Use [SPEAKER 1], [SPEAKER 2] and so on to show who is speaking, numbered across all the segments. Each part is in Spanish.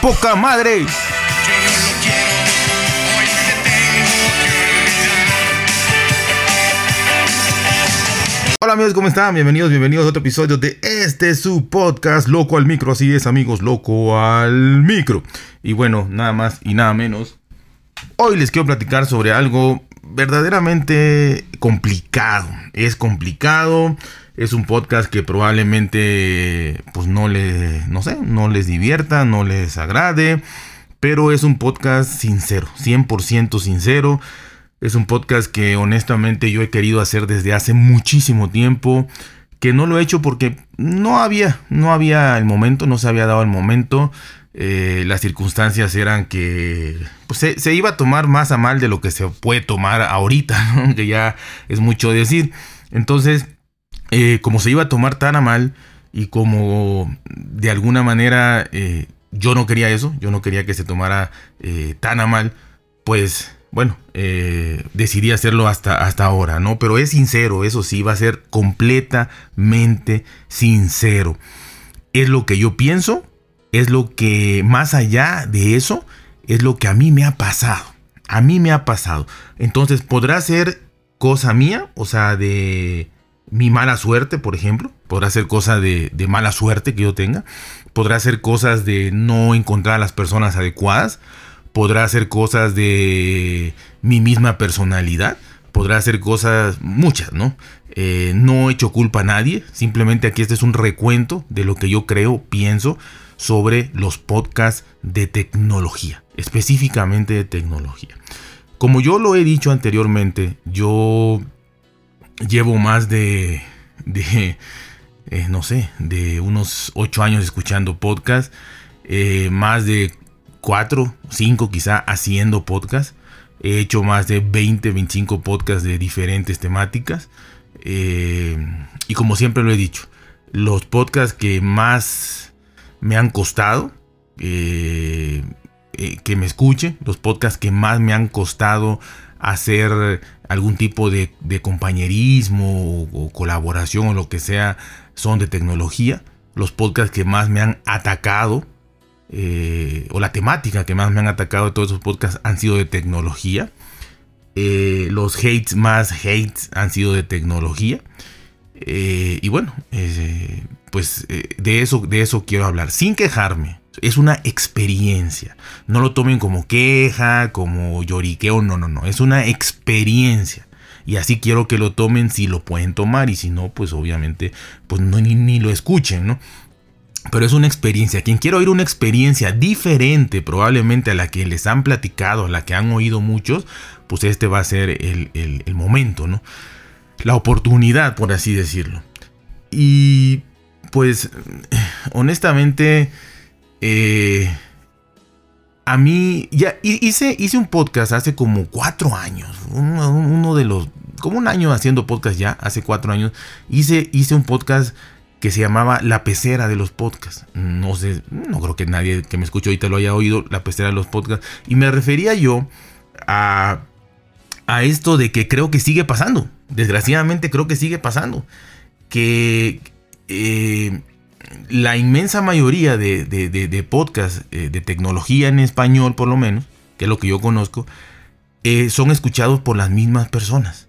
[SPEAKER 1] ¡Qué poca madre! Hola amigos, ¿cómo están? Bienvenidos, bienvenidos a otro episodio de este su podcast Loco al Micro. Así es amigos, Loco al Micro. Y bueno, nada más y nada menos. Hoy les quiero platicar sobre algo verdaderamente complicado. Es complicado. Es un podcast que probablemente pues no les, no sé, no les divierta, no les agrade. Pero es un podcast sincero, 100% sincero. Es un podcast que honestamente yo he querido hacer desde hace muchísimo tiempo. Que no lo he hecho porque no había, no había el momento, no se había dado el momento. Eh, las circunstancias eran que pues, se, iba a tomar más a mal de lo que se puede tomar ahorita, que ya es mucho decir. Entonces, eh, como se iba a tomar tan a mal y como de alguna manera eh, yo no quería eso, yo no quería que se tomara tan a mal, pues bueno, eh, decidí hacerlo hasta, hasta ahora, ¿no? Pero es sincero, eso sí, va a ser completamente sincero. Es lo que yo pienso, es lo que más allá de eso, es lo que a mí me ha pasado. A mí me ha pasado. Entonces, podrá ser cosa mía, o sea, de mi mala suerte, por ejemplo. Podrá ser cosa de, mala suerte que yo tenga. Podrá ser cosas de no encontrar a las personas adecuadas podrá hacer cosas de mi misma personalidad, podrá hacer cosas muchas, ¿no? Eh, no he hecho culpa a nadie, simplemente aquí este es un recuento de lo que yo creo, pienso sobre los podcasts de tecnología, específicamente de tecnología. Como yo lo he dicho anteriormente, yo llevo más de, de eh, no sé, de unos 8 años escuchando podcasts, eh, más de cuatro, cinco quizá haciendo podcast. He hecho más de 20, 25 podcasts de diferentes temáticas. Eh, y como siempre lo he dicho, los podcasts que más me han costado que me escuchen, los podcasts que más me han costado hacer algún tipo de, compañerismo o, colaboración o lo que sea, son de tecnología. Los podcasts que más me han atacado eh, o la temática que más me han atacado de todos esos podcasts han sido de tecnología. Eh, los hates más hates han sido de tecnología. Eh, y bueno, pues de, eso, de eso quiero hablar, sin quejarme. Es una experiencia. No lo tomen como queja, como lloriqueo, no, no, no. Es una experiencia. Y así quiero que lo tomen si lo pueden tomar. Y si no, pues obviamente, pues no, ni, lo escuchen, ¿no? Pero es una experiencia. Quien quiera oír una experiencia diferente probablemente a la que les han platicado, a la que han oído muchos, pues este va a ser el, momento, ¿no? La oportunidad, por así decirlo. Y pues, honestamente, eh, a mí, ya hice, hice un podcast hace como cuatro años. Uno, de los, como un año haciendo podcast ya, hace cuatro años. Hice, hice un podcast que se llamaba La Pecera de los Podcasts. No sé, no creo que nadie que me escuche ahorita lo haya oído, La Pecera de los Podcasts. Y me refería yo a, a esto de que creo que sigue pasando. Desgraciadamente creo que sigue pasando. Que eh, la inmensa mayoría de, de, podcasts eh, de tecnología en español, por lo menos, que es lo que yo conozco, eh, son escuchados por las mismas personas.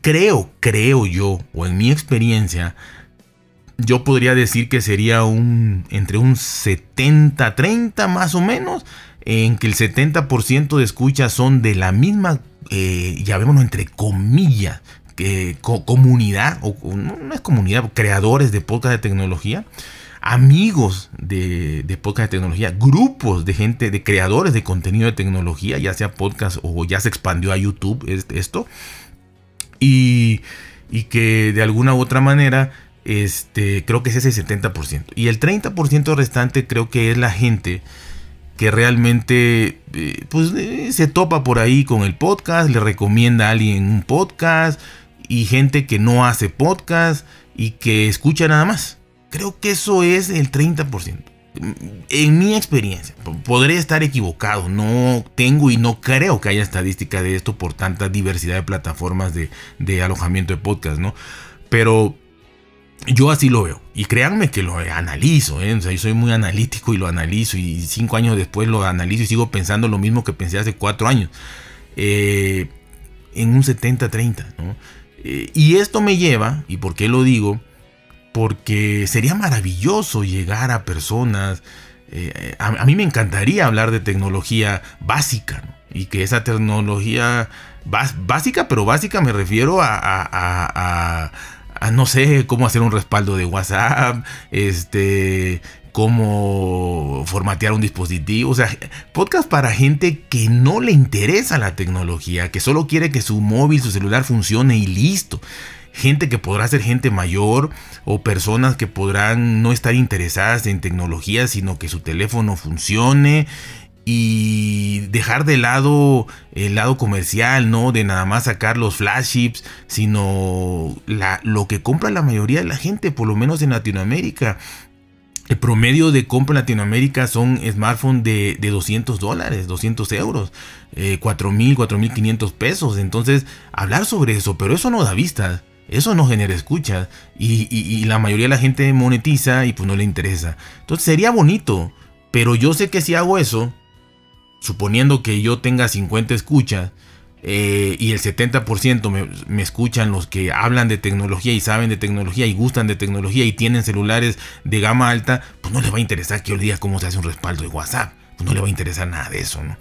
[SPEAKER 1] Creo, creo yo, o en mi experiencia, yo podría decir que sería un entre un 70-30 más o menos, en que el 70% de escuchas son de la misma, eh, llamémoslo entre comillas, que, comunidad, o no, es comunidad, creadores de podcast de tecnología, amigos de, de podcast de tecnología, grupos de gente, de creadores de contenido de tecnología, ya sea podcast o ya se expandió a YouTube esto, y, y que de alguna u otra manera este, creo que es ese 70%. Y el 30% restante creo que es la gente que realmente eh, pues, eh, se topa por ahí con el podcast, le recomienda a alguien un podcast y gente que no hace podcast y que escucha nada más. Creo que eso es el 30%. En mi experiencia, podré estar equivocado, no tengo y no creo que haya estadística de esto por tanta diversidad de plataformas de, alojamiento de podcast, ¿no? Pero yo así lo veo. Y créanme que lo analizo. ¿eh? O sea, yo soy muy analítico y lo analizo. Y cinco años después lo analizo y sigo pensando lo mismo que pensé hace cuatro años. Eh, en un 70-30. Eh, y esto me lleva, ¿y por qué lo digo? Porque sería maravilloso llegar a personas. A, mí me encantaría hablar de tecnología básica. Y que esa tecnología básica, pero básica me refiero a no sé cómo hacer un respaldo de WhatsApp, este, cómo formatear un dispositivo, o sea, podcast para gente que no le interesa la tecnología, que solo quiere que su móvil, su celular funcione y listo. Gente que podrá ser gente mayor o personas que podrán no estar interesadas en tecnología, sino que su teléfono funcione y dejar de lado el lado comercial, ¿no? De nada más sacar los flagships, sino lo que compra la mayoría de la gente, por lo menos en Latinoamérica. El promedio de compra en Latinoamérica son smartphones de, de 200 dólares, 200 euros, eh, 4.000, 4.500 pesos. Entonces, hablar sobre eso, pero eso no da vistas. Eso no genera escuchas y, y, la mayoría de la gente monetiza y pues no le interesa. Entonces sería bonito, pero yo sé que si hago eso, suponiendo que yo tenga 50 escuchas eh, y el 70% me, me, escuchan los que hablan de tecnología y saben de tecnología y gustan de tecnología y tienen celulares de gama alta, pues no les va a interesar que yo diga cómo se hace un respaldo de WhatsApp. Pues no le va a interesar nada de eso, ¿no?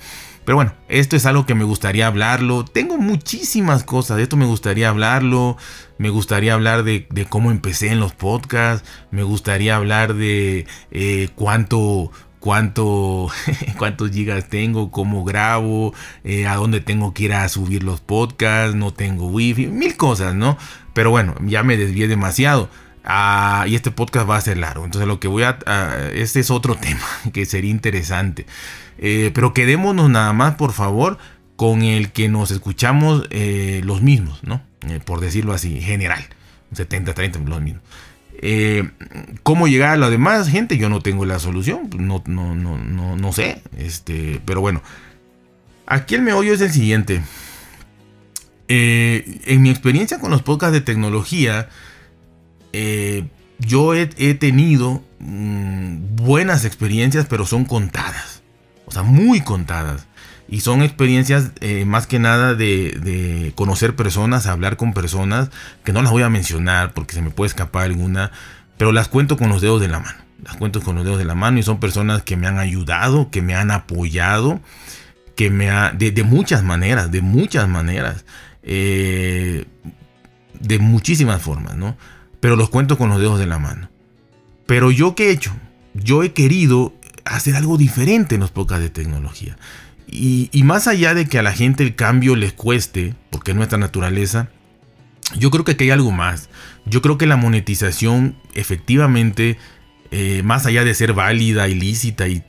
[SPEAKER 1] Pero bueno, esto es algo que me gustaría hablarlo. Tengo muchísimas cosas, de esto me gustaría hablarlo. Me gustaría hablar de, cómo empecé en los podcasts. Me gustaría hablar de eh, cuánto, cuánto, cuántos gigas tengo, cómo grabo, eh, a dónde tengo que ir a subir los podcasts, no tengo wifi, mil cosas, ¿no? Pero bueno, ya me desvié demasiado. Ah, y este podcast va a ser largo. Entonces lo que voy a... este es otro tema que sería interesante. Eh, pero quedémonos nada más, por favor, con el que nos escuchamos eh, los mismos, ¿no? por decirlo así, general. 70, 30, los mismos. Eh, ¿Cómo llegar a la demás gente? Yo no tengo la solución, no, no, no, no, sé. Este, pero bueno, aquí el meollo es el siguiente. Eh, en mi experiencia con los podcasts de tecnología, eh, yo he, tenido mm, buenas experiencias, pero son contadas. O sea, muy contadas. Y son experiencias eh, más que nada de, conocer personas, hablar con personas, que no las voy a mencionar porque se me puede escapar alguna, pero las cuento con los dedos de la mano. Las cuento con los dedos de la mano y son personas que me han ayudado, que me han apoyado, que me ha, de, muchas maneras, de muchas maneras, eh, de muchísimas formas, ¿no? Pero los cuento con los dedos de la mano. Pero yo qué he hecho? Yo he querido hacer algo diferente en los podcasts de tecnología. Y, más allá de que a la gente el cambio les cueste, porque es nuestra naturaleza, yo creo que hay algo más. Yo creo que la monetización efectivamente, eh, más allá de ser válida, ilícita y,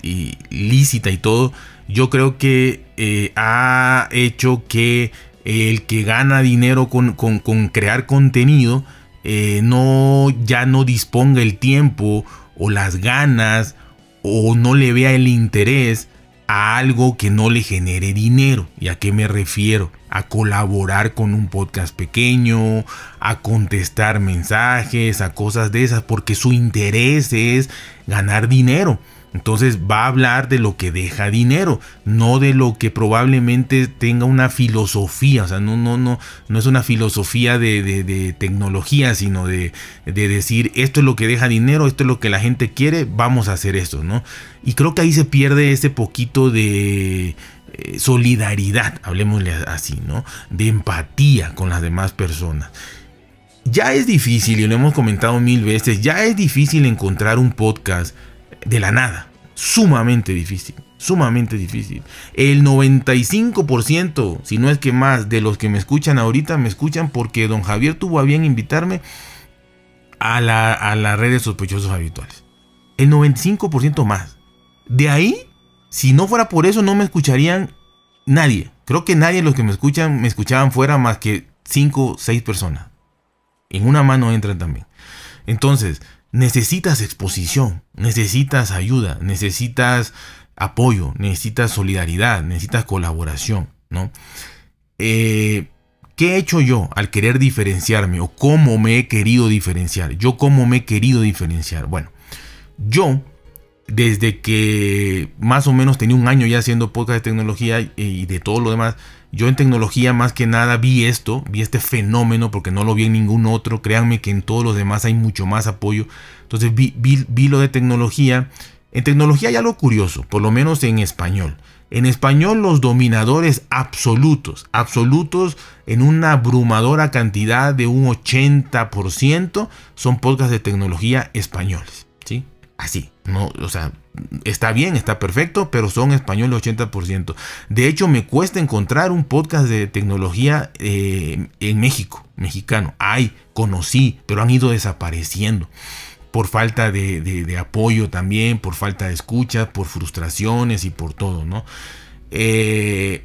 [SPEAKER 1] lícita y todo, yo creo que eh, ha hecho que el que gana dinero con, crear contenido eh, no ya no disponga el tiempo o las ganas o no le vea el interés a algo que no le genere dinero. ¿Y a qué me refiero? A colaborar con un podcast pequeño, a contestar mensajes, a cosas de esas, porque su interés es ganar dinero. Entonces va a hablar de lo que deja dinero, no de lo que probablemente tenga una filosofía. O sea, no, no, no, no es una filosofía de, tecnología, sino de, de, decir esto es lo que deja dinero, esto es lo que la gente quiere, vamos a hacer esto, ¿no? Y creo que ahí se pierde ese poquito de eh, solidaridad, hablemosle así, ¿no? De empatía con las demás personas. Ya es difícil, y lo hemos comentado mil veces, ya es difícil encontrar un podcast de la nada. Sumamente difícil, sumamente difícil. El 95%, si no es que más, de los que me escuchan ahorita me escuchan porque don Javier tuvo a bien invitarme a la, a red de sospechosos habituales. El 95% más. De ahí, si no fuera por eso, no me escucharían nadie. Creo que nadie de los que me escuchan me escuchaban fuera más que 5 o 6 personas. En una mano entran también. Entonces, necesitas exposición, necesitas ayuda, necesitas apoyo, necesitas solidaridad, necesitas colaboración, ¿no? Eh, ¿Qué he hecho yo al querer diferenciarme o cómo me he querido diferenciar? Yo cómo me he querido diferenciar. Bueno, yo desde que más o menos tenía un año ya haciendo podcast de tecnología y de todo lo demás, yo en tecnología más que nada vi esto, vi este fenómeno porque no lo vi en ningún otro. Créanme que en todos los demás hay mucho más apoyo. Entonces vi, lo de tecnología. En tecnología hay algo curioso, por lo menos en español. En español los dominadores absolutos, absolutos en una abrumadora cantidad de un 80% son podcasts de tecnología españoles. ¿sí? Así, no, o sea, está bien, está perfecto, pero son español el 80%. De hecho, me cuesta encontrar un podcast de tecnología eh, en México, mexicano. Hay, conocí, pero han ido desapareciendo por falta de, apoyo también, por falta de escucha, por frustraciones y por todo, ¿no? Eh,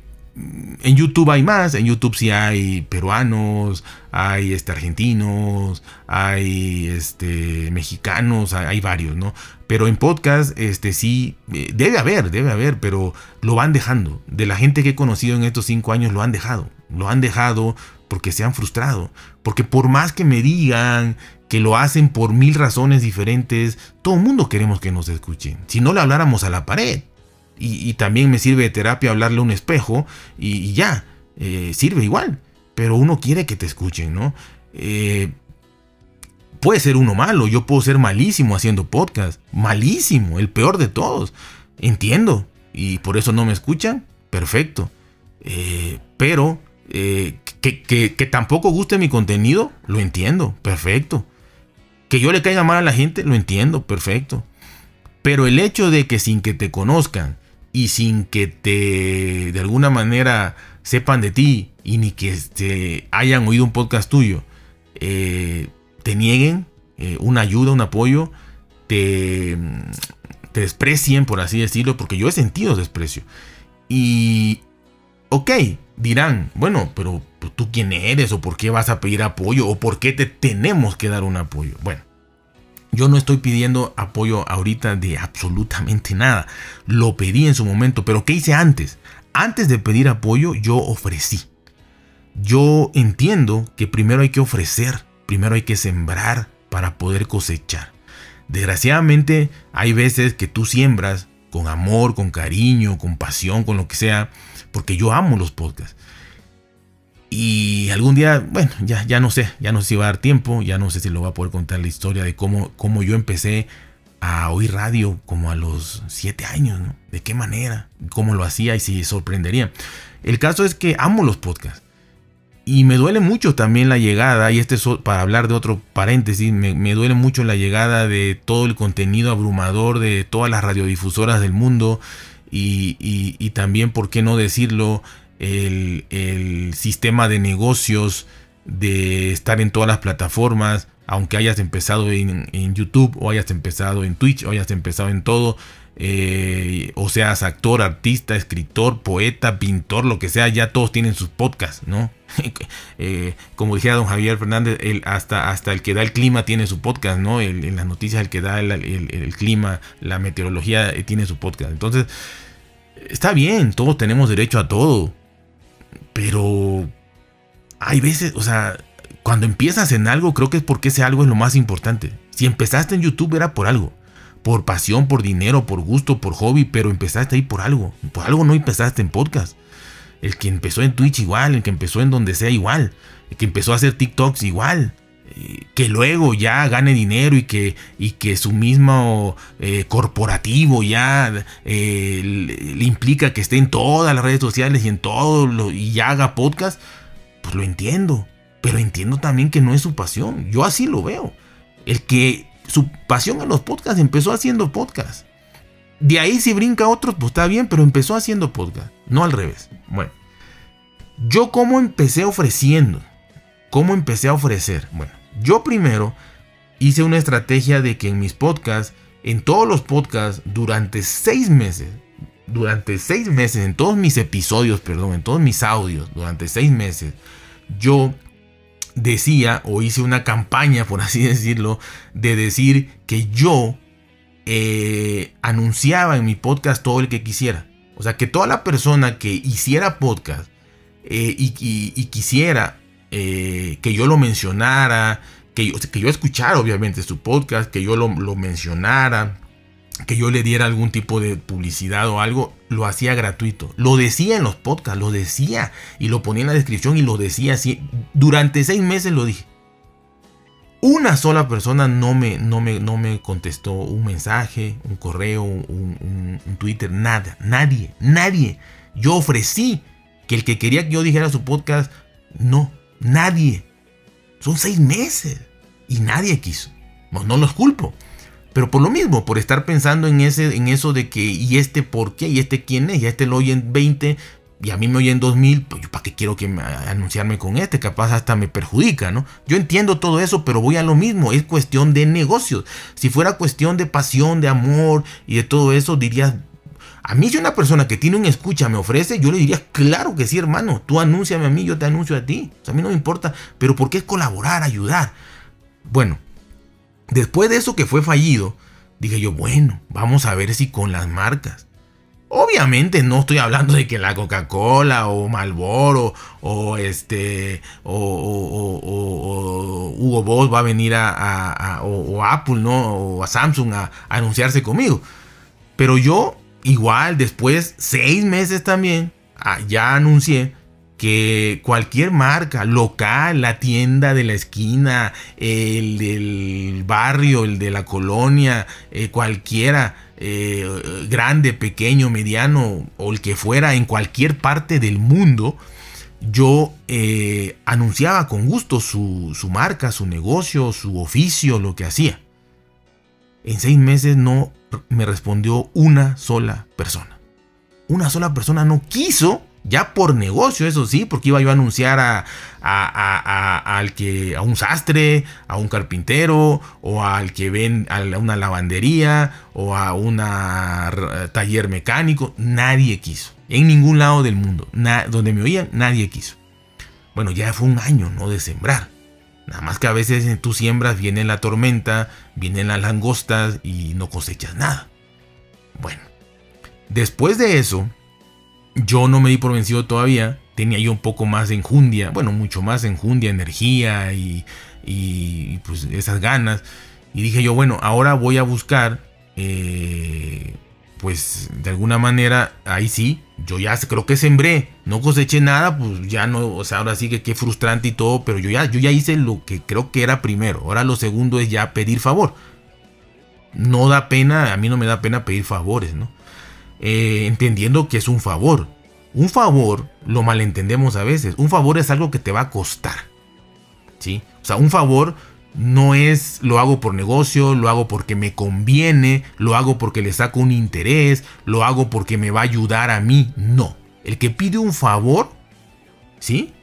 [SPEAKER 1] en YouTube hay más, en YouTube sí hay peruanos, hay este, argentinos, hay este, mexicanos, hay, varios, ¿no? Pero en podcast, este sí, eh, debe haber, debe haber, pero lo van dejando. De la gente que he conocido en estos cinco años, lo han dejado. Lo han dejado porque se han frustrado. Porque por más que me digan que lo hacen por mil razones diferentes, todo el mundo queremos que nos escuchen. Si no le habláramos a la pared, y, también me sirve de terapia hablarle a un espejo y, ya, eh, sirve igual. Pero uno quiere que te escuchen, ¿no? Eh, puede ser uno malo, yo puedo ser malísimo haciendo podcast, malísimo, el peor de todos. Entiendo, y por eso no me escuchan, perfecto. Eh, pero que, que, tampoco guste mi contenido, lo entiendo, perfecto. Que yo le caiga mal a la gente, lo entiendo, perfecto. Pero el hecho de que sin que te conozcan y sin que te de alguna manera sepan de ti y ni que te hayan oído un podcast tuyo, eh, te nieguen eh, una ayuda, un apoyo, te, te desprecien, por así decirlo, porque yo he sentido desprecio. Y, ok, dirán, bueno, pero tú quién eres o por qué vas a pedir apoyo o por qué te tenemos que dar un apoyo. Bueno, yo no estoy pidiendo apoyo ahorita de absolutamente nada. Lo pedí en su momento, pero ¿qué hice antes? Antes de pedir apoyo, yo ofrecí. Yo entiendo que primero hay que ofrecer, primero hay que sembrar para poder cosechar. Desgraciadamente, hay veces que tú siembras con amor, con cariño, con pasión, con lo que sea, porque yo amo los podcasts. Y algún día, bueno, ya, ya no sé, ya no sé si va a dar tiempo, ya no sé si lo va a poder contar la historia de cómo, cómo yo empecé a oír radio como a los 7 años, ¿no? De qué manera, cómo lo hacía y si sorprendería. El caso es que amo los podcasts. Y me duele mucho también la llegada, y este es para hablar de otro paréntesis, me, duele mucho la llegada de todo el contenido abrumador de todas las radiodifusoras del mundo y, y también, ¿por qué no decirlo? El, sistema de negocios de estar en todas las plataformas, aunque hayas empezado en, YouTube o hayas empezado en Twitch o hayas empezado en todo, eh, o seas actor, artista, escritor, poeta, pintor, lo que sea, ya todos tienen sus podcasts, ¿no? Eh, como decía don Javier Fernández, hasta, hasta el que da el clima tiene su podcast, ¿no? en las noticias el que da el, el clima, la meteorología eh, tiene su podcast. Entonces, está bien, todos tenemos derecho a todo. Pero hay veces, o sea, cuando empiezas en algo, creo que es porque ese algo es lo más importante. Si empezaste en YouTube era por algo. Por pasión, por dinero, por gusto, por hobby, pero empezaste ahí por algo. Por algo no empezaste en podcast. El que empezó en Twitch igual, el que empezó en donde sea igual, el que empezó a hacer TikToks igual, que luego ya gane dinero y que, y que su mismo eh, corporativo ya eh, le, implica que esté en todas las redes sociales y en todo lo, y ya haga podcast, pues lo entiendo. Pero entiendo también que no es su pasión. Yo así lo veo. El que su pasión en los podcasts empezó haciendo podcast. De ahí si brinca otros, pues está bien, pero empezó haciendo podcast, no al revés. Bueno, yo como empecé ofreciendo, cómo empecé a ofrecer. Bueno, yo primero hice una estrategia de que en mis podcasts, en todos los podcasts, durante seis meses, durante seis meses, en todos mis episodios, perdón, en todos mis audios, durante seis meses, yo decía o hice una campaña, por así decirlo, de decir que yo eh, anunciaba en mi podcast todo el que quisiera. O sea, que toda la persona que hiciera podcast eh, y, quisiera eh, que yo lo mencionara, que yo, que yo escuchara obviamente su podcast, que yo lo, lo mencionara, que yo le diera algún tipo de publicidad o algo, lo hacía gratuito. Lo decía en los podcasts, lo decía y lo ponía en la descripción y lo decía así. Durante seis meses lo dije. Una sola persona no me, no me, no me contestó un mensaje, un correo, un, Twitter, nada, nadie, nadie. Yo ofrecí que el que quería que yo dijera su podcast, no, nadie. Son seis meses y nadie quiso. No, no los culpo. Pero por lo mismo, por estar pensando en, ese, en eso de que, ¿y este por qué? ¿Y este quién es? Y este lo oyen 20 y a mí me oyen 2000, pues yo para qué quiero que me, anunciarme con este, capaz hasta me perjudica, ¿no? Yo entiendo todo eso, pero voy a lo mismo, es cuestión de negocios. Si fuera cuestión de pasión, de amor y de todo eso, dirías, a mí si una persona que tiene un escucha me ofrece, yo le diría, claro que sí, hermano, tú anúnciame a mí, yo te anuncio a ti. a mí no me importa, pero ¿por qué colaborar, ayudar? Bueno, después de eso que fue fallido, dije yo, bueno, vamos a ver si con las marcas Obviamente no estoy hablando de que la Coca-Cola o Malboro o este o, Hugo Boss va a venir a, o, Apple no o a Samsung a, anunciarse conmigo. Pero yo igual después seis meses también ah, ya anuncié que cualquier marca local, la tienda de la esquina, el del barrio, el de la colonia, eh, cualquiera, eh, grande, pequeño, mediano o el que fuera en cualquier parte del mundo, yo eh, anunciaba con gusto su, su marca, su negocio, su oficio, lo que hacía. En seis meses no me respondió una sola persona. Una sola persona no quiso ya por negocio, eso sí, porque iba yo a anunciar a, al que, a un sastre, a un carpintero, o al que ven a una lavandería, o a un taller mecánico. Nadie quiso. En ningún lado del mundo, donde me oían, nadie quiso. Bueno, ya fue un año, ¿no? De sembrar. Nada más que a veces tú siembras, viene la tormenta, vienen las langostas y no cosechas nada. Bueno, después de eso, yo no me di por vencido todavía. Tenía yo un poco más de enjundia, bueno, mucho más enjundia, energía y, pues esas ganas. Y dije yo, bueno, ahora voy a buscar, eh, pues de alguna manera, ahí sí, yo ya creo que sembré, no coseché nada, pues ya no, o sea, ahora sí que qué frustrante y todo, pero yo ya, yo ya hice lo que creo que era primero. Ahora lo segundo es ya pedir favor. No da pena, a mí no me da pena pedir favores, ¿no? Eh, entendiendo que es un favor. Un favor lo malentendemos a veces. Un favor es algo que te va a costar. ¿Sí? O sea, un favor no es lo hago por negocio, lo hago porque me conviene, lo hago porque le saco un interés, lo hago porque me va a ayudar a mí. No. El que pide un favor, ¿sí?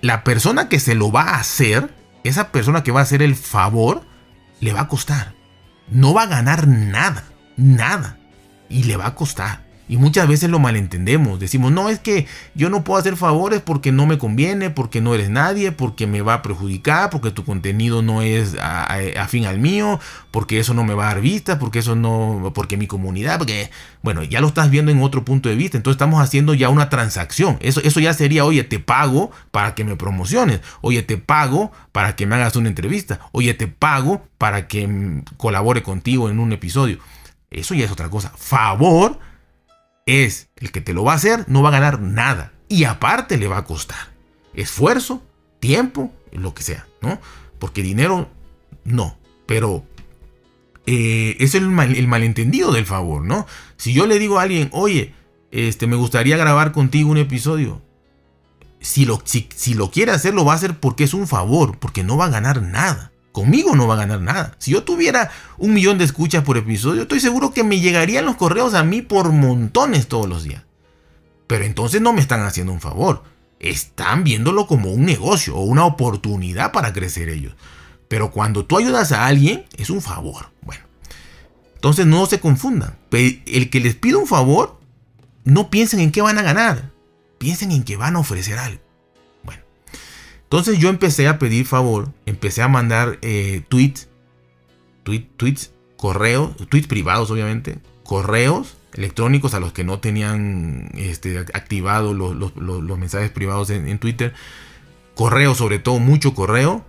[SPEAKER 1] La persona que se lo va a hacer, esa persona que va a hacer el favor, le va a costar. No va a ganar nada, nada y le va a costar. Y muchas veces lo malentendemos. Decimos, no, es que yo no puedo hacer favores porque no me conviene, porque no eres nadie, porque me va a perjudicar, porque tu contenido no es afín al mío, porque eso no me va a dar vista, porque eso no, porque mi comunidad, porque, bueno, ya lo estás viendo en otro punto de vista. Entonces estamos haciendo ya una transacción. Eso, eso ya sería, oye, te pago para que me promociones. Oye, te pago para que me hagas una entrevista. Oye, te pago para que mm, colabore contigo en un episodio. Eso ya es otra cosa. Favor es el que te lo va a hacer, no va a ganar nada. Y aparte le va a costar. Esfuerzo, tiempo, lo que sea, ¿no? Porque dinero, no. Pero eh, es el, malentendido del favor, ¿no? Si yo le digo a alguien, oye, este, me gustaría grabar contigo un episodio. Si lo, si lo quiere hacer, lo va a hacer porque es un favor, porque no va a ganar nada. Conmigo no va a ganar nada. Si yo tuviera un millón de escuchas por episodio, estoy seguro que me llegarían los correos a mí por montones todos los días. Pero entonces no me están haciendo un favor. Están viéndolo como un negocio o una oportunidad para crecer ellos. Pero cuando tú ayudas a alguien, es un favor. Bueno. Entonces no se confundan. El que les pide un favor, no piensen en qué van a ganar. Piensen en que van a ofrecer algo. Entonces yo empecé a pedir favor, empecé a mandar eh, tweets, tweets, correos, tweets privados obviamente, correos electrónicos, a los que no tenían este, activados los, mensajes privados en, Twitter, correo sobre todo, mucho correo.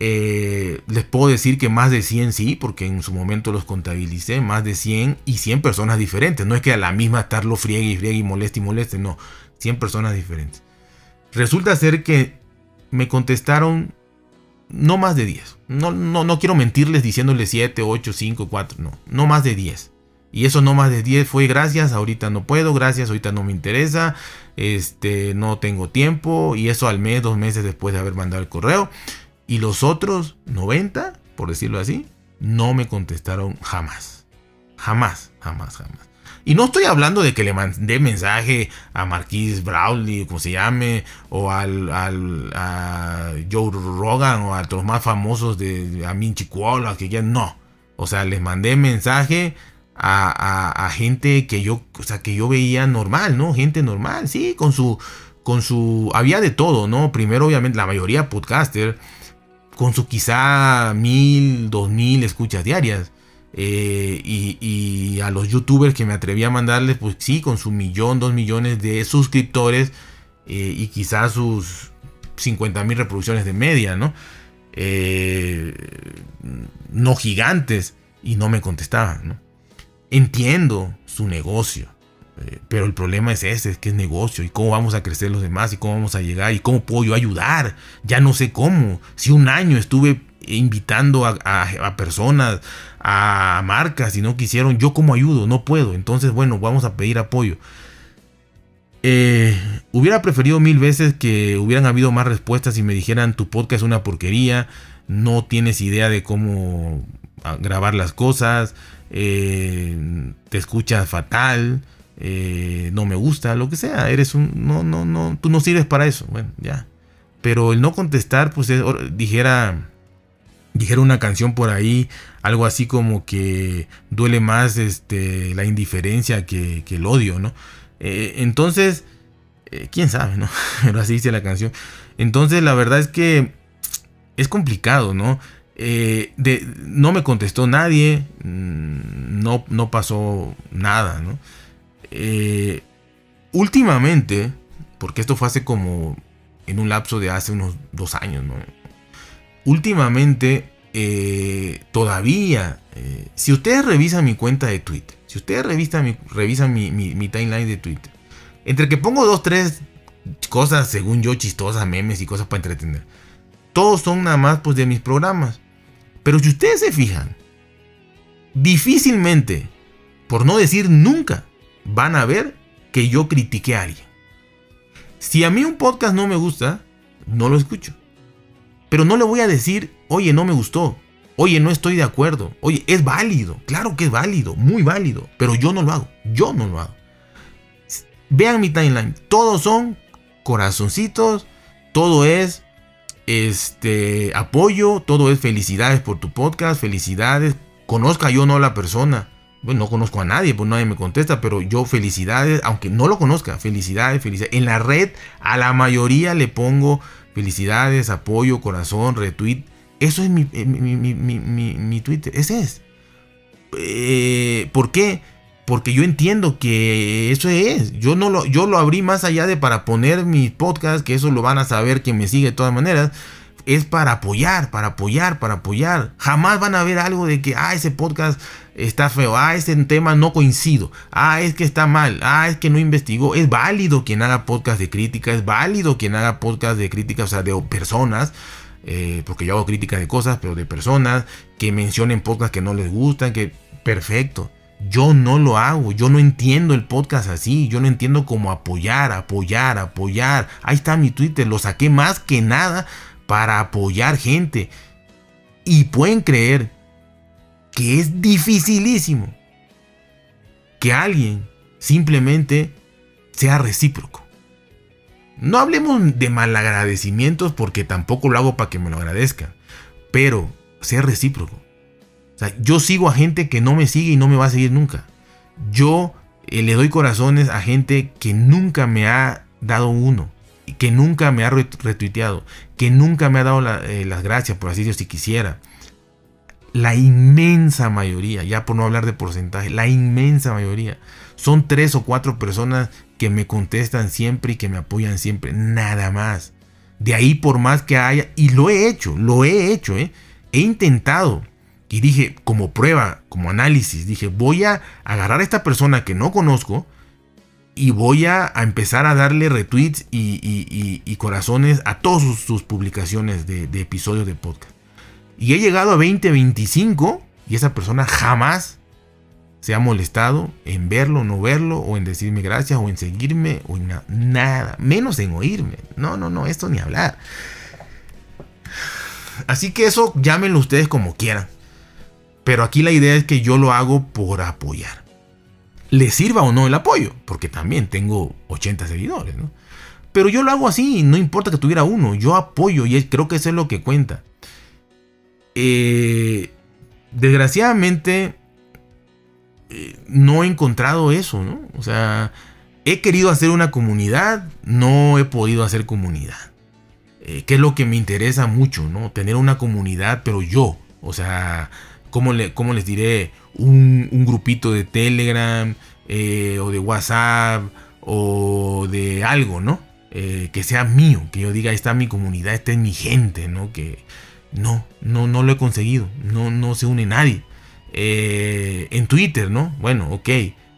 [SPEAKER 1] Eh, les puedo decir que más de 100 sí, porque en su momento los contabilicé, más de 100 y 100 personas diferentes. No es que a la misma estarlo friegue y friegue y moleste y moleste, no, 100 personas diferentes. Resulta ser que me contestaron no más de 10. No, no, no quiero mentirles diciéndoles 7, 8, 5, 4, no, no más de 10. Y eso no más de 10 fue gracias, ahorita no puedo, gracias, ahorita no me interesa, este, no tengo tiempo. Y eso al mes, dos meses después de haber mandado el correo. Y los otros 90, por decirlo así, no me contestaron jamás. Jamás, jamás, jamás. Y no estoy hablando de que le mandé mensaje a Marquis Brownlee, como se llame, o al, a Joe Rogan, o a los más famosos de Amin Chicuola, que ya no. O sea, les mandé mensaje a, gente que yo, o sea, que yo veía normal, ¿no? Gente normal, sí, con su, con su, había de todo, ¿no? Primero, obviamente, la mayoría podcaster, con su quizá mil, dos mil escuchas diarias. Eh, y, a los youtubers que me atreví a mandarles, pues sí, con su millón, dos millones de suscriptores eh, y quizás sus 50 mil reproducciones de media, ¿no? Eh, no gigantes y no me contestaban. Entiendo su negocio, pero el problema es ese, es que es negocio y cómo vamos a crecer los demás y cómo vamos a llegar y cómo puedo yo ayudar. Ya no sé cómo. Si un año estuve invitando a, personas, a marcas y no quisieron, yo cómo ayudo, no puedo. Entonces, bueno, vamos a pedir apoyo. Eh, hubiera preferido mil veces que hubieran habido más respuestas y me dijeran tu podcast es una porquería, no tienes idea de cómo ah, grabar las cosas, eh, te escuchas fatal, eh, no me gusta, lo que sea, eres un, no, no, no, tú no sirves para eso, bueno, ya. Pero el no contestar, pues dijera, dijera una canción por ahí, algo así como que duele más este, la indiferencia que, el odio, ¿no? Eh, entonces, quién sabe, ¿no? Pero así dice la canción. Entonces, la verdad es que es complicado, ¿no? Eh, no me contestó nadie, mm, no, no pasó nada, ¿no? Eh, últimamente, porque esto fue hace como en un lapso de hace unos dos años, ¿no? Últimamente, eh, todavía, si ustedes revisan mi cuenta de Twitter, si ustedes revisan, mi timeline de Twitter, entre que pongo dos, tres cosas, según yo, chistosas, memes y cosas para entretener, todos son nada más pues de mis programas. Pero si ustedes se fijan, difícilmente, por no decir nunca, van a ver que yo critiqué a alguien. Si a mí un podcast no me gusta, no lo escucho. Pero no le voy a decir, oye, no me gustó. Oye, no estoy de acuerdo. Oye, es válido. Claro que es válido, muy válido. Pero yo no lo hago. Yo no lo hago. Vean mi timeline. Todos son corazoncitos. Todo es este apoyo, todo es felicidades por tu podcast, felicidades. Conozca yo no a la persona. Bueno, no conozco a nadie, pues nadie me contesta, pero yo felicidades, aunque no lo conozca, felicidades, felicidades. En la red a la mayoría le pongo felicidades, apoyo, corazón, retweet. Eso es mi, eh, mi, Twitter, ese es. Eh, ¿Por qué? porque yo entiendo que eso es. Yo no lo, yo lo abrí más allá de para poner mi podcast, que eso lo van a saber quien me sigue de todas maneras. Es para apoyar, para apoyar, para apoyar. Jamás van a ver algo de que, ah, ese podcast está feo, ah, ese tema no coincido, ah, es que está mal, ah, es que no investigó. Es válido quien haga podcast de crítica, es válido quien haga podcast de crítica, o sea, de personas. Eh, porque yo hago crítica de cosas, pero de personas que mencionen podcasts que no les gustan, que perfecto. Yo no lo hago, yo no entiendo el podcast así, yo no entiendo cómo apoyar, apoyar, apoyar. Ahí está mi Twitter, lo saqué más que nada para apoyar gente. Y pueden creer que es dificilísimo que alguien simplemente sea recíproco. No hablemos de malagradecimientos porque tampoco lo hago para que me lo agradezcan, pero sea recíproco. O sea, yo sigo a gente que no me sigue y no me va a seguir nunca. Yo eh, le doy corazones a gente que nunca me ha dado uno, que nunca me ha retuiteado, que nunca me ha dado eh, las gracias, por así decirlo, si quisiera. La inmensa mayoría, ya por no hablar de porcentaje, la inmensa mayoría Son tres o cuatro personas que me contestan siempre y que me apoyan siempre. Nada más. De ahí por más que haya, y lo he hecho, lo he hecho, ¿eh? he intentado. Y dije, como prueba, como análisis, dije, voy a agarrar a esta persona que no conozco y voy a, empezar a darle retweets y, corazones a todas sus, publicaciones de, episodios de podcast. Y he llegado a 20, 25 y esa persona jamás se ha molestado en verlo, no verlo, o en decirme gracias, o en seguirme, o en nada, menos en oírme. No, no, no, esto ni hablar. Así que eso llámenlo ustedes como quieran. Pero aquí la idea es que yo lo hago por apoyar le sirva o no el apoyo, porque también tengo 80 seguidores. Pero yo lo hago así, no importa que tuviera uno, yo apoyo y creo que eso es lo que cuenta. Eh, desgraciadamente, eh, no he encontrado eso. O sea, he querido hacer una comunidad, no he podido hacer comunidad. Eh, que es lo que me interesa mucho, ¿no? Tener una comunidad, pero yo, o sea, ¿cómo, le, cómo les diré? Un, grupito de Telegram eh, o de WhatsApp o de algo, ¿no? Eh, que sea mío, que yo diga, esta es mi comunidad, esta es mi gente, ¿no? Que no, no, no lo he conseguido, no, no se une nadie. Eh, en Twitter, ¿no? Bueno, ok,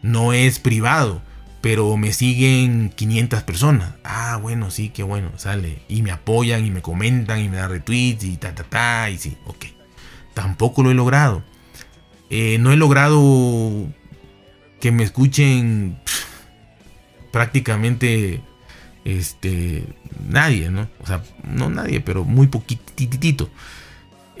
[SPEAKER 1] no es privado, pero me siguen 500 personas. Ah, bueno, sí, qué bueno, sale. Y me apoyan y me comentan y me dan retweets y ta, ta, ta, y sí, ok. Tampoco lo he logrado. Eh, no he logrado que me escuchen prácticamente este nadie, ¿no? O sea, no nadie, pero muy poquitito.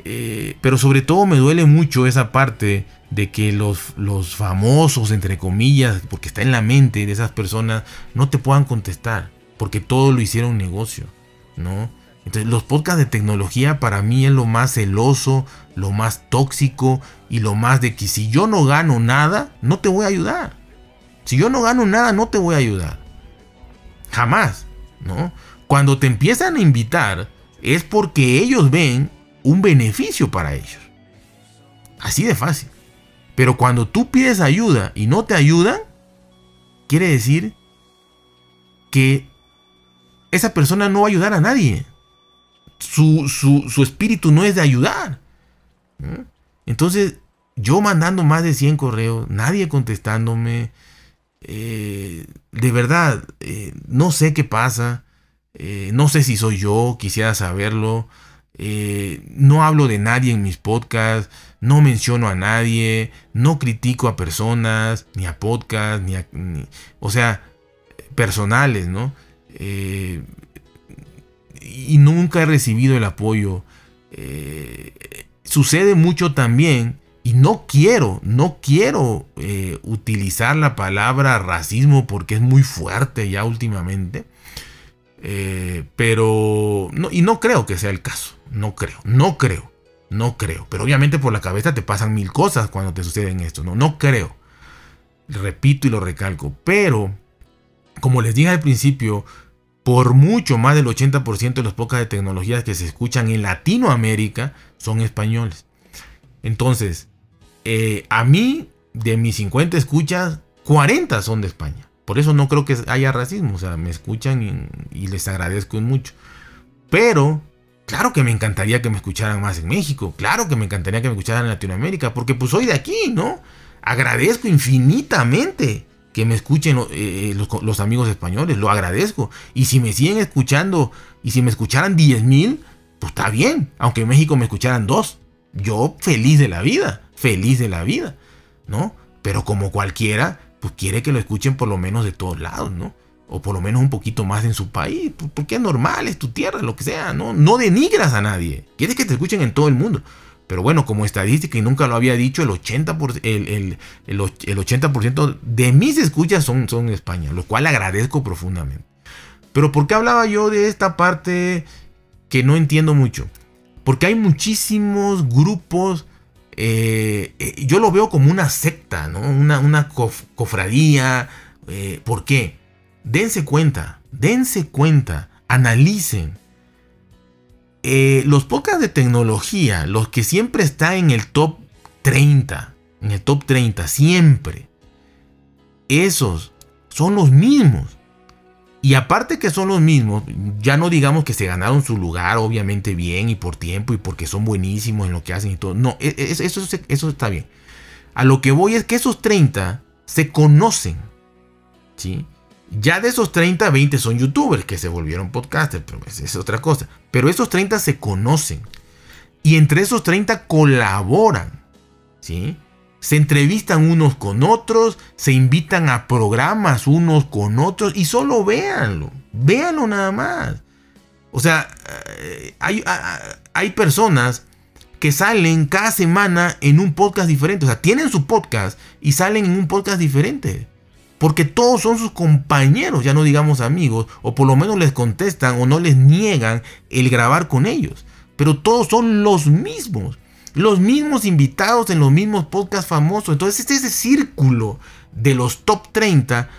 [SPEAKER 1] Eh, pero sobre todo me duele mucho esa parte de que los, los famosos, entre comillas, porque está en la mente de esas personas, no te puedan contestar, porque todo lo hicieron negocio, ¿no? Los podcasts de tecnología para mí es lo más celoso, lo más tóxico y lo más de que si yo no gano nada, no te voy a ayudar. Si yo no gano nada, no te voy a ayudar. Jamás, ¿no? Cuando te empiezan a invitar es porque ellos ven un beneficio para ellos. Así de fácil. Pero cuando tú pides ayuda y no te ayudan, quiere decir que esa persona no va a ayudar a nadie su, espíritu no es de ayudar. Entonces, yo mandando más de 100 correos, nadie contestándome. Eh, de verdad, eh, no sé qué pasa. Eh, no sé si soy yo, quisiera saberlo. no hablo de nadie en mis podcasts. No menciono a nadie. No critico a personas, ni a podcasts, ni a. o sea, personales, ¿no? Y nunca he recibido el apoyo. Eh, sucede mucho también y no quiero, no quiero eh, utilizar la palabra racismo porque es muy fuerte ya últimamente. Eh, pero, no, y no creo que sea el caso, no creo, no creo, no creo. Pero obviamente por la cabeza te pasan mil cosas cuando te suceden esto, no, no creo. Repito y lo recalco, pero como les dije al principio, por mucho más del 80% de los podcasts de tecnologías que se escuchan en Latinoamérica son españoles. Entonces, eh, a mí, de mis 50 escuchas, 40 son de España. Por eso no creo que haya racismo. O sea, me escuchan y, les agradezco mucho. Pero, claro que me encantaría que me escucharan más en México. Claro que me encantaría que me escucharan en Latinoamérica. Porque pues soy de aquí, ¿no? Agradezco infinitamente que me escuchen eh, los, amigos españoles, lo agradezco. Y si me siguen escuchando, y si me escucharan 10 mil, pues está bien, aunque en México me escucharan dos. Yo feliz de la vida, feliz de la vida, ¿no? Pero como cualquiera, pues quiere que lo escuchen por lo menos de todos lados, ¿no? O por lo menos un poquito más en su país, porque es normal, es tu tierra, lo que sea, ¿no? No denigras a nadie. Quieres que te escuchen en todo el mundo. Pero bueno, como estadística, y nunca lo había dicho, el 80%, el, el, 80 de mis escuchas son, son en España, lo cual agradezco profundamente. Pero ¿por qué hablaba yo de esta parte que no entiendo mucho? Porque hay muchísimos grupos, eh, eh, yo lo veo como una secta, ¿no? una, una cofradía. Eh, ¿Por qué? Dense cuenta, dense cuenta, analicen eh, los podcasts de tecnología, los que siempre están en el top 30, en el top 30, siempre, esos son los mismos. Y aparte que son los mismos, ya no digamos que se ganaron su lugar, obviamente bien y por tiempo y porque son buenísimos en lo que hacen y todo. No, e, e, eso, eso, eso está bien. A lo que voy es que esos 30 se conocen. ¿Sí? Ya de esos 30, 20 son youtubers que se volvieron podcasters, pero es otra cosa. Pero esos 30 se conocen. Y entre esos 30 colaboran. ¿Sí? Se entrevistan unos con otros, se invitan a programas unos con otros y solo véanlo, véanlo nada más. O sea, eh, hay, hay personas que salen cada semana en un podcast diferente. O sea, tienen su podcast y salen en un podcast diferente. Porque todos son sus compañeros, ya no digamos amigos, o por lo menos les contestan o no les niegan el grabar con ellos. Pero todos son los mismos los mismos invitados en los mismos podcasts famosos. Entonces, este, ese círculo de los top 30,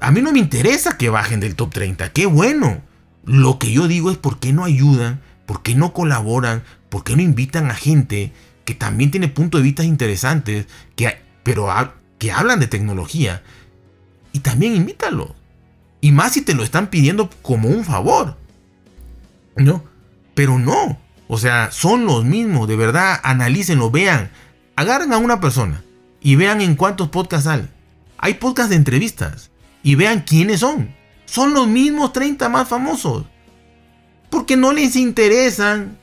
[SPEAKER 1] a mí no me interesa que bajen del top 30. Qué bueno. Lo que yo digo es por qué no ayudan, por qué no colaboran, por qué no invitan a gente que también tiene puntos de vista interesantes, que, pero que hablan de tecnología. Y también invítalo. Y más si te lo están pidiendo como un favor. ¿No? Pero no. O sea, son los mismos, de verdad, analícenlo, vean. Agarren a una persona y vean en cuántos podcasts sale. Hay podcasts de entrevistas y vean quiénes son. Son los mismos 30 más famosos. Porque no les interesan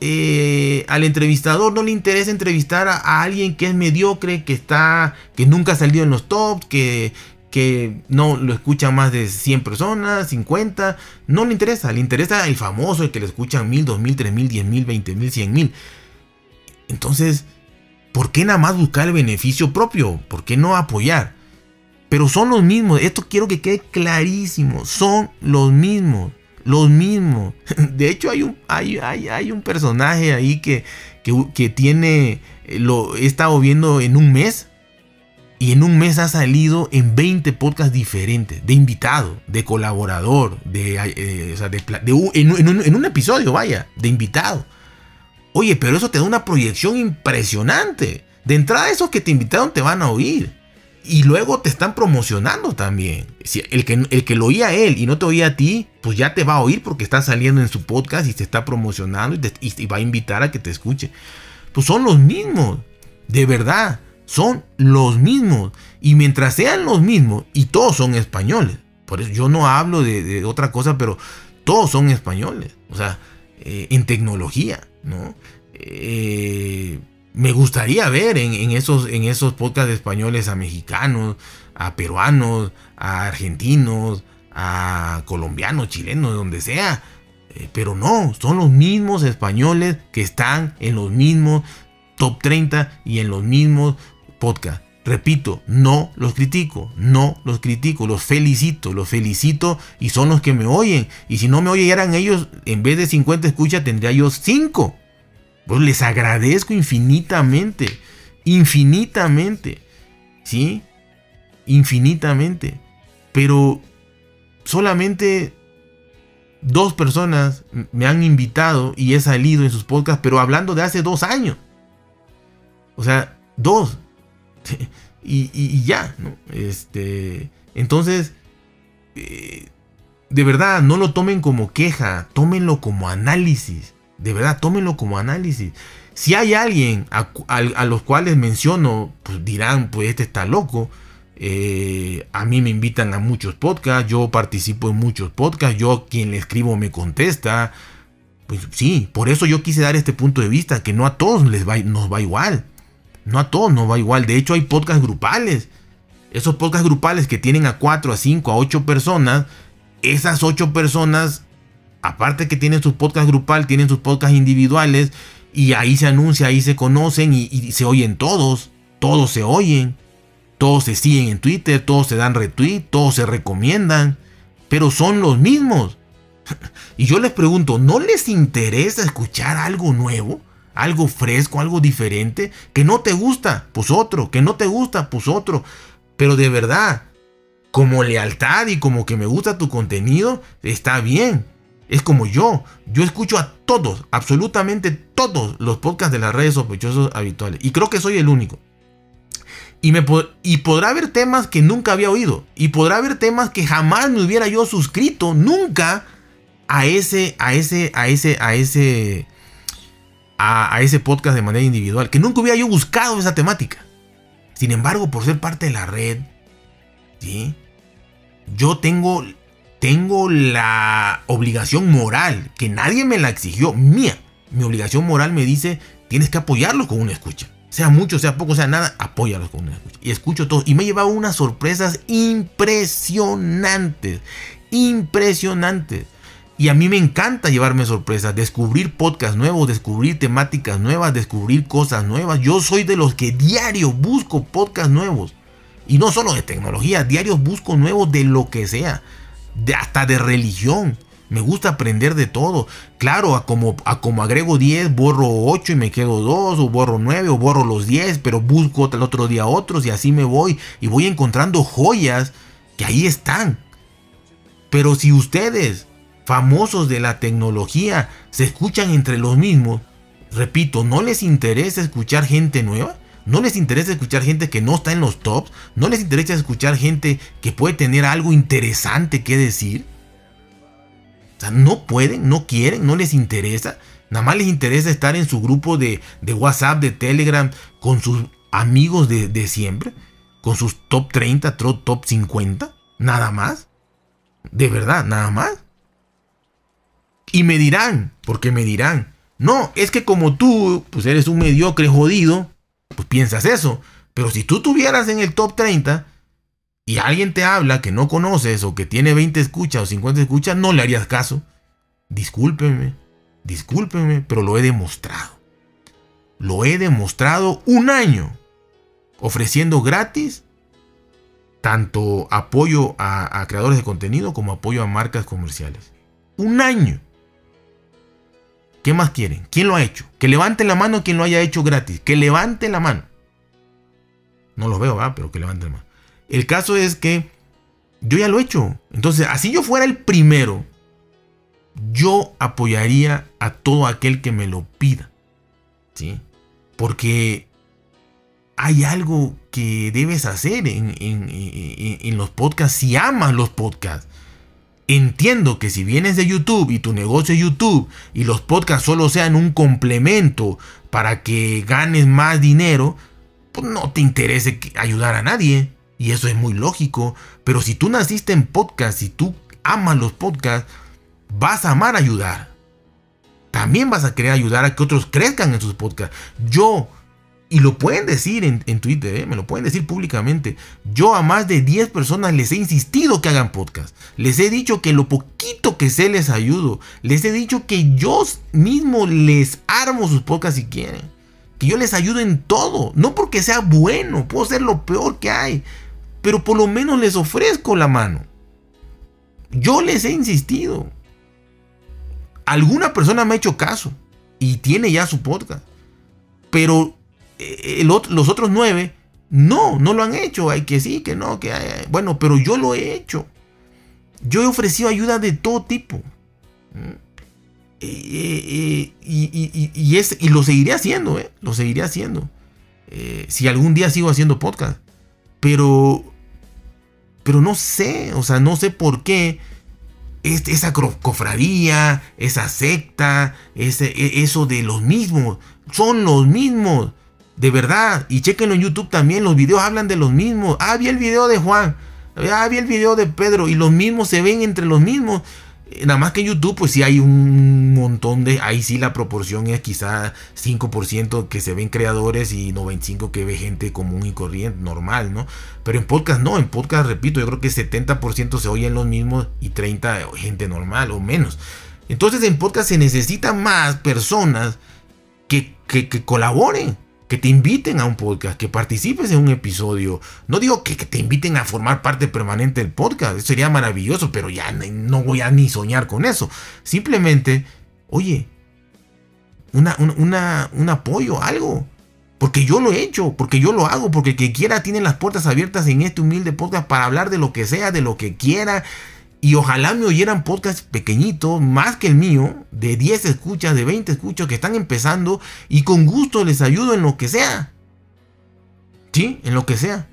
[SPEAKER 1] eh, al entrevistador no le interesa entrevistar a, a, alguien que es mediocre, que está, que nunca ha salido en los tops, que, que no lo escuchan más de 100 personas, 50, no le interesa, le interesa el famoso, el que le escuchan 1000, 2000, 3000, 10000, 20000, 100000. Entonces, ¿por qué nada más buscar el beneficio propio? ¿Por qué no apoyar? Pero son los mismos, esto quiero que quede clarísimo, son los mismos, los mismos. De hecho, hay un, hay, hay, un personaje ahí que, que, que tiene, lo he estado viendo en un mes y en un mes ha salido en 20 podcasts diferentes, de invitado, de colaborador, de, en, un, episodio, vaya, de invitado. Oye, pero eso te da una proyección impresionante. De entrada, esos que te invitaron te van a oír. Y luego te están promocionando también. Si el, que, el que lo oía a él y no te oía a ti, pues ya te va a oír porque está saliendo en su podcast y te está promocionando y, y va a invitar a que te escuche. Pues son los mismos. De verdad son los mismos. Y mientras sean los mismos, y todos son españoles, por eso yo no hablo de, otra cosa, pero todos son españoles. O sea, eh, en tecnología, ¿no? Eh, me gustaría ver en, esos, en esos podcasts españoles a mexicanos, a peruanos, a argentinos, a colombianos, chilenos, donde sea. Eh, pero no, son los mismos españoles que están en los mismos top 30 y en los mismos podcast. Repito, no los critico, no los critico, los felicito, los felicito y son los que me oyen. Y si no me oyeran ellos, en vez de 50 escuchas, tendría yo 5. Pues les agradezco infinitamente, infinitamente, ¿sí? Infinitamente. Pero solamente dos personas me han invitado y he salido en sus podcasts, pero hablando de hace dos años. O sea, dos. y, ya. Este, entonces, eh, de verdad, no lo tomen como queja, tómenlo como análisis. De verdad, tómenlo como análisis. Si hay alguien a, los cuales menciono, pues dirán, pues este está loco. Eh, a mí me invitan a muchos podcasts, yo participo en muchos podcasts, yo quien le escribo me contesta. Pues sí, por eso yo quise dar este punto de vista, que no a todos les va, nos va igual. No a todos no va igual. De hecho, hay podcasts grupales. Esos podcasts grupales que tienen a 4, a 5, a 8 personas. Esas 8 personas, aparte que tienen sus podcasts grupal, tienen sus podcasts individuales. Y ahí se anuncia, ahí se conocen y, y se oyen todos. Todos se oyen. Todos se siguen en Twitter, todos se dan retweet, todos se recomiendan. Pero son los mismos. y yo les pregunto, ¿no les interesa escuchar algo nuevo? Algo fresco, algo diferente, que no te gusta, pues otro, que no te gusta, pues otro. Pero de verdad, como lealtad y como que me gusta tu contenido, está bien. Es como yo, yo escucho a todos, absolutamente todos los podcasts de las redes sospechosos habituales. Y creo que soy el único. Y, me y podrá haber temas que nunca había oído. Y podrá haber temas que jamás me hubiera yo suscrito, nunca, a ese, a ese, a ese, a ese, a, ese podcast de manera individual. Que nunca hubiera yo buscado esa temática. Sin embargo, por ser parte de la red, ¿sí? yo tengo, tengo la obligación moral, que nadie me la exigió, mía. Mi obligación moral me dice, tienes que apoyarlo con una escucha sea mucho, sea poco, sea nada, apóyalos con una escucha. Y escucho todo. Y me he llevado unas sorpresas impresionantes. Impresionantes. Y a mí me encanta llevarme sorpresas, descubrir podcasts nuevos, descubrir temáticas nuevas, descubrir cosas nuevas. Yo soy de los que diario busco podcasts nuevos. Y no solo de tecnología, diario busco nuevos de lo que sea. De, hasta de religión. Me gusta aprender de todo. Claro, a como, a como agrego 10, borro 8 y me quedo 2, o borro 9, o borro los 10, pero busco el otro día otros y así me voy. Y voy encontrando joyas que ahí están. Pero si ustedes, famosos de la tecnología, se escuchan entre los mismos, repito, ¿no les interesa escuchar gente nueva? ¿No les interesa escuchar gente que no está en los tops? ¿No les interesa escuchar gente que puede tener algo interesante que decir? O sea, no pueden, no quieren, no les interesa. Nada más les interesa estar en su grupo de, WhatsApp, de Telegram, con sus amigos de, siempre, con sus top 30, top 50, nada más. De verdad, nada más. Y me dirán, porque me dirán, no, es que como tú, pues eres un mediocre jodido, pues piensas eso. Pero si tú tuvieras en el top 30, y alguien te habla que no conoces o que tiene 20 escuchas o 50 escuchas, no le harías caso. Discúlpeme, discúlpeme, pero lo he demostrado. Lo he demostrado un año ofreciendo gratis tanto apoyo a, a, creadores de contenido como apoyo a marcas comerciales. Un año. ¿Qué más quieren? ¿Quién lo ha hecho? Que levante la mano quien lo haya hecho gratis. Que levante la mano. No lo veo, ¿verdad? Pero que levante la mano. El caso es que yo ya lo he hecho. Entonces, así yo fuera el primero, yo apoyaría a todo aquel que me lo pida. ¿Sí? Porque hay algo que debes hacer en, en, los podcasts si amas los podcasts. Entiendo que si vienes de YouTube y tu negocio es YouTube y los podcasts solo sean un complemento para que ganes más dinero, pues no te interese ayudar a nadie. Y eso es muy lógico. Pero si tú naciste en podcast, si tú amas los podcasts, vas a amar ayudar. También vas a querer ayudar a que otros crezcan en sus podcasts. Yo, y lo pueden decir en, Twitter, ¿eh? me lo pueden decir públicamente. Yo a más de 10 personas les he insistido que hagan podcast. Les he dicho que lo poquito que sé les ayudo. Les he dicho que yo mismo les armo sus podcasts si quieren. Que yo les ayudo en todo. No porque sea bueno, puedo ser lo peor que hay pero por lo menos les ofrezco la mano. Yo les he insistido. Alguna persona me ha hecho caso y tiene ya su podcast. Pero eh, los otros nueve, no, no lo han hecho. Hay que sí, que no, que bueno, pero yo lo he hecho. Yo he ofrecido ayuda de todo tipo. Y, y, lo seguiré haciendo, ¿eh? lo seguiré haciendo. Eh, si algún día sigo haciendo podcast. Pero pero no sé, o sea, no sé por qué esa cofradía, esa secta, ese, e, eso de los mismos, son los mismos, de verdad. Y chequenlo en YouTube también, los videos hablan de los mismos. Ah, vi el video de Juan, ah, vi el video de Pedro, y los mismos se ven entre los mismos. Eh, nada más que en YouTube, pues sí hay un montón de. Ahí sí la proporción es quizá 5% que se ven creadores y 95% que ve gente común y corriente, normal, ¿no? Pero en podcast no, en podcast, repito, yo creo que 70% se oyen los mismos y 30% gente normal o menos. Entonces en podcast se necesitan más personas que, que, que colaboren que te inviten a un podcast, que participes en un episodio. No digo que, te inviten a formar parte permanente del podcast, eso sería maravilloso, pero ya no voy a ni soñar con eso. Simplemente, oye, una, un apoyo, algo. Porque yo lo he hecho, porque yo lo hago, porque el que quiera tiene las puertas abiertas en este humilde podcast para hablar de lo que sea, de lo que quiera, y ojalá me oyeran podcasts pequeñitos, más que el mío, de 10 escuchas, de 20 escuchas que están empezando y con gusto les ayudo en lo que sea. Sí, en lo que sea.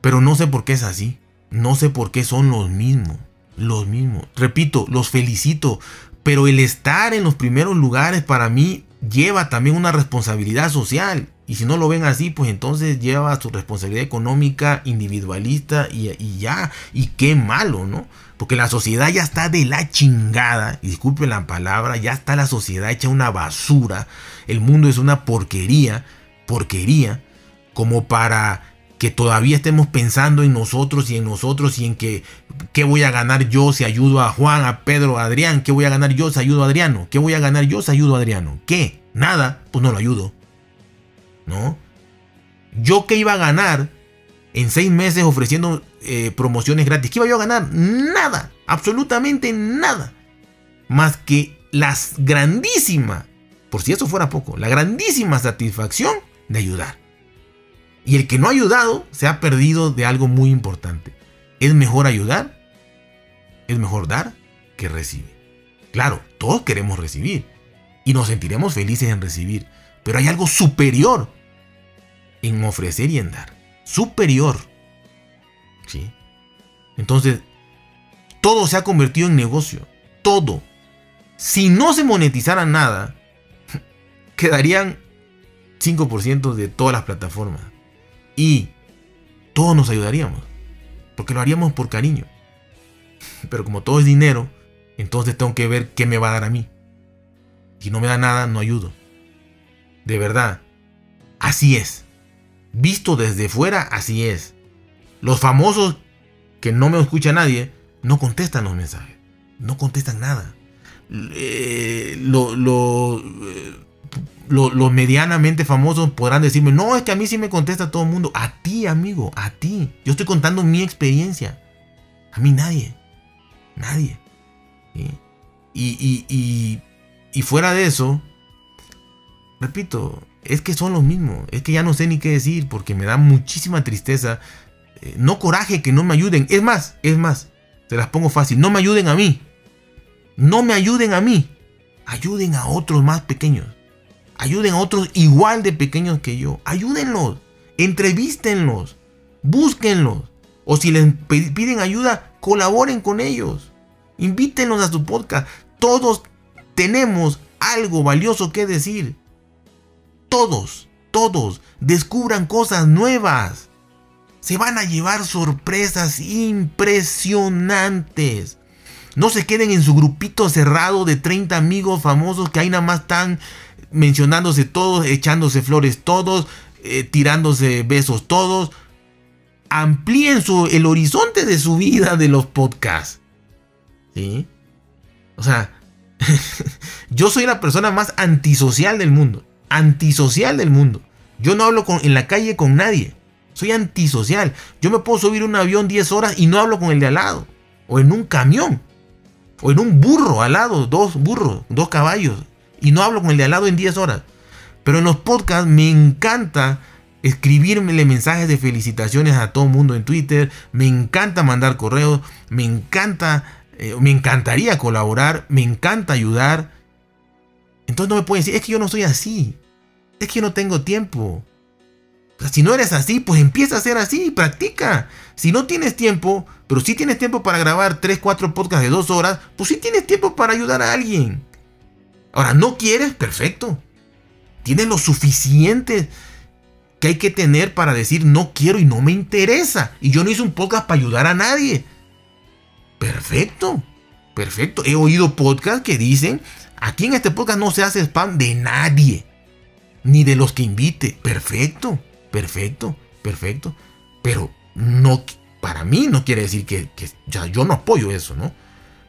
[SPEAKER 1] Pero no sé por qué es así. No sé por qué son los mismos. Los mismos. Repito, los felicito. Pero el estar en los primeros lugares para mí lleva también una responsabilidad social. Y si no lo ven así, pues entonces lleva su responsabilidad económica individualista y, ya. Y qué malo, ¿no? Porque la sociedad ya está de la chingada. Disculpen la palabra, ya está la sociedad hecha una basura. El mundo es una porquería. Porquería. Como para que todavía estemos pensando en nosotros y en nosotros y en que qué voy a ganar yo si ayudo a Juan, a Pedro, a Adrián, qué voy a ganar yo si ayudo a Adriano, qué voy a ganar yo si ayudo a Adriano, qué, nada, pues no lo ayudo, ¿no? Yo qué iba a ganar en seis meses ofreciendo eh, promociones gratis, ¿qué iba yo a ganar? Nada, absolutamente nada, más que las grandísima, por si eso fuera poco, la grandísima satisfacción de ayudar. Y el que no ha ayudado se ha perdido de algo muy importante. Es mejor ayudar, es mejor dar que recibir. Claro, todos queremos recibir y nos sentiremos felices en recibir, pero hay algo superior en ofrecer y en dar. Superior. ¿Sí? Entonces, todo se ha convertido en negocio. Todo. Si no se monetizara nada, quedarían 5% de todas las plataformas. Y todos nos ayudaríamos. Porque lo haríamos por cariño. Pero como todo es dinero, entonces tengo que ver qué me va a dar a mí. Si no me da nada, no ayudo. De verdad. Así es. Visto desde fuera, así es. Los famosos que no me escucha nadie, no contestan los mensajes. No contestan nada. Eh, lo, lo, eh, los medianamente famosos podrán decirme, no, es que a mí sí me contesta todo el mundo. A ti, amigo, a ti. Yo estoy contando mi experiencia. A mí nadie. Nadie. Y, fuera de eso, repito, es que son los mismos. Es que ya no sé ni qué decir porque me da muchísima tristeza. Eh, no coraje que no me ayuden. Es más, es más, se las pongo fácil. No me ayuden a mí. No me ayuden a mí. Ayuden a otros más pequeños. Ayuden a otros igual de pequeños que yo. Ayúdenlos. Entrevístenlos. Búsquenlos. O si les piden ayuda, colaboren con ellos. Invítenlos a su podcast. Todos tenemos algo valioso que decir. Todos, todos descubran cosas nuevas. Se van a llevar sorpresas impresionantes. No se queden en su grupito cerrado de 30 amigos famosos que ahí nada más están mencionándose todos, echándose flores todos, eh, tirándose besos todos. Amplíen su, el horizonte de su vida de los podcasts. ¿Sí? O sea, yo soy la persona más antisocial del mundo. Antisocial del mundo. Yo no hablo con, en la calle con nadie. Soy antisocial. Yo me puedo subir un avión 10 horas y no hablo con el de al lado. O en un camión. O en un burro al lado. Dos burros. Dos caballos y no hablo con el de al lado en 10 horas. Pero en los podcasts me encanta escribirle mensajes de felicitaciones a todo el mundo en Twitter, me encanta mandar correos, me encanta, eh, me encantaría colaborar, me encanta ayudar. Entonces no me pueden decir, es que yo no soy así, es que yo no tengo tiempo. si no eres así, pues empieza a ser así, practica. Si no tienes tiempo, pero si tienes tiempo para grabar 3, 4 podcasts de 2 horas, pues sí tienes tiempo para ayudar a alguien. Ahora, ¿no quieres? Perfecto. Tienes lo suficiente que hay que tener para decir no quiero y no me interesa. Y yo no hice un podcast para ayudar a nadie. Perfecto. Perfecto. He oído podcasts que dicen, aquí en este podcast no se hace spam de nadie. Ni de los que invite. Perfecto. Perfecto. Perfecto. Pero no, para mí no quiere decir que, yo no apoyo eso, ¿no?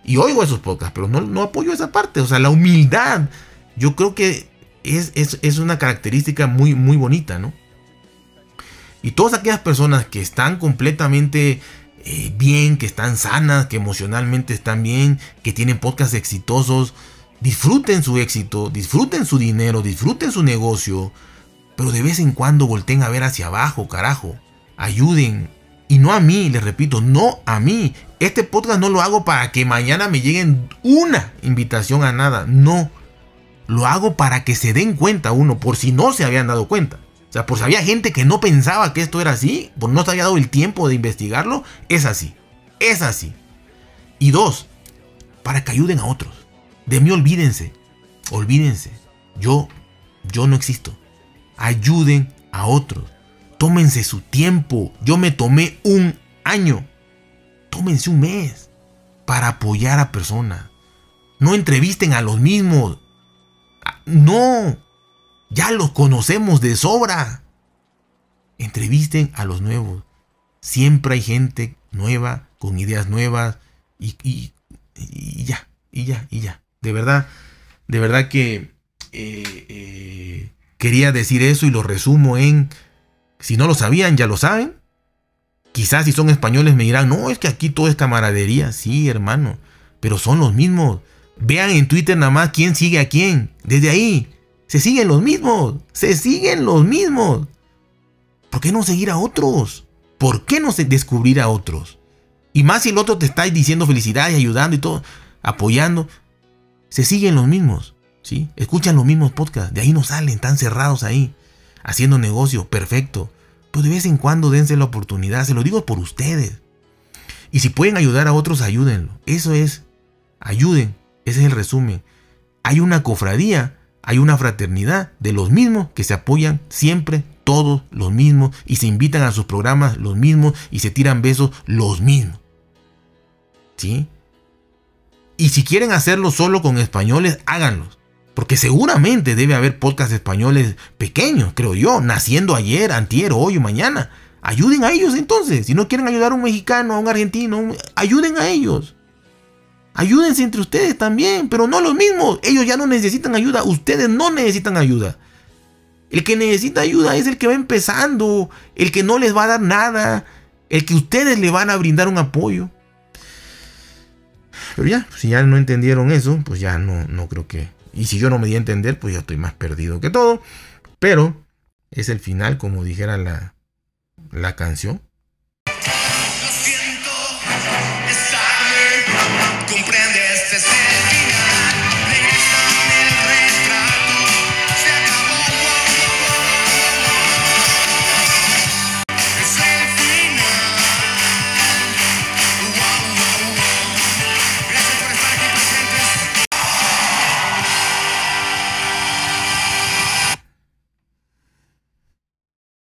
[SPEAKER 1] Y oigo esos podcasts, pero no, no apoyo esa parte. O sea, la humildad, yo creo que es, es, una característica muy, muy bonita, ¿no? Y todas aquellas personas que están completamente eh, bien, que están sanas, que emocionalmente están bien, que tienen podcasts exitosos, disfruten su éxito, disfruten su dinero, disfruten su negocio, pero de vez en cuando volteen a ver hacia abajo, carajo. Ayuden, y no a mí, les repito, no a mí. Este podcast no lo hago para que mañana me lleguen una invitación a nada. No. Lo hago para que se den cuenta uno, por si no se habían dado cuenta. O sea, por si había gente que no pensaba que esto era así, por no se había dado el tiempo de investigarlo, es así. Es así. Y dos, para que ayuden a otros. De mí olvídense. Olvídense. Yo, yo no existo. Ayuden a otros. Tómense su tiempo. Yo me tomé un año. Tómense un mes para apoyar a personas. No entrevisten a los mismos. Ah, no. Ya los conocemos de sobra. Entrevisten a los nuevos. Siempre hay gente nueva, con ideas nuevas. Y, ya, y ya, y ya. De verdad, de verdad que eh, eh, quería decir eso y lo resumo en, si no lo sabían, ya lo saben. Quizás si son españoles me dirán, no, es que aquí todo es camaradería. Sí, hermano, pero son los mismos. Vean en Twitter nada más quién sigue a quién. Desde ahí, se siguen los mismos. Se siguen los mismos. ¿Por qué no seguir a otros? ¿Por qué no descubrir a otros? Y más si el otro te está diciendo felicidades, ayudando y todo, apoyando. Se siguen los mismos. ¿sí? Escuchan los mismos podcasts. De ahí no salen, están cerrados ahí. Haciendo negocio, perfecto. Pero de vez en cuando dense la oportunidad. Se lo digo por ustedes. Y si pueden ayudar a otros, ayúdenlo. Eso es. Ayuden. Ese es el resumen. Hay una cofradía hay una fraternidad de los mismos que se apoyan siempre, todos los mismos, y se invitan a sus programas los mismos y se tiran besos los mismos. ¿Sí? Y si quieren hacerlo solo con españoles, háganlos. Porque seguramente debe haber podcasts españoles pequeños, creo yo, naciendo ayer, antier, hoy o mañana. Ayuden a ellos entonces. Si no quieren ayudar a un mexicano, a un argentino, ayuden a ellos. Ayúdense entre ustedes también, pero no los mismos. Ellos ya no necesitan ayuda, ustedes no necesitan ayuda. El que necesita ayuda es el que va empezando, el que no les va a dar nada, el que ustedes le van a brindar un apoyo. Pero ya, si ya no entendieron eso, pues ya no, no creo que... Y si yo no me di a entender, pues ya estoy más perdido que todo. Pero es el final, como dijera la, la canción.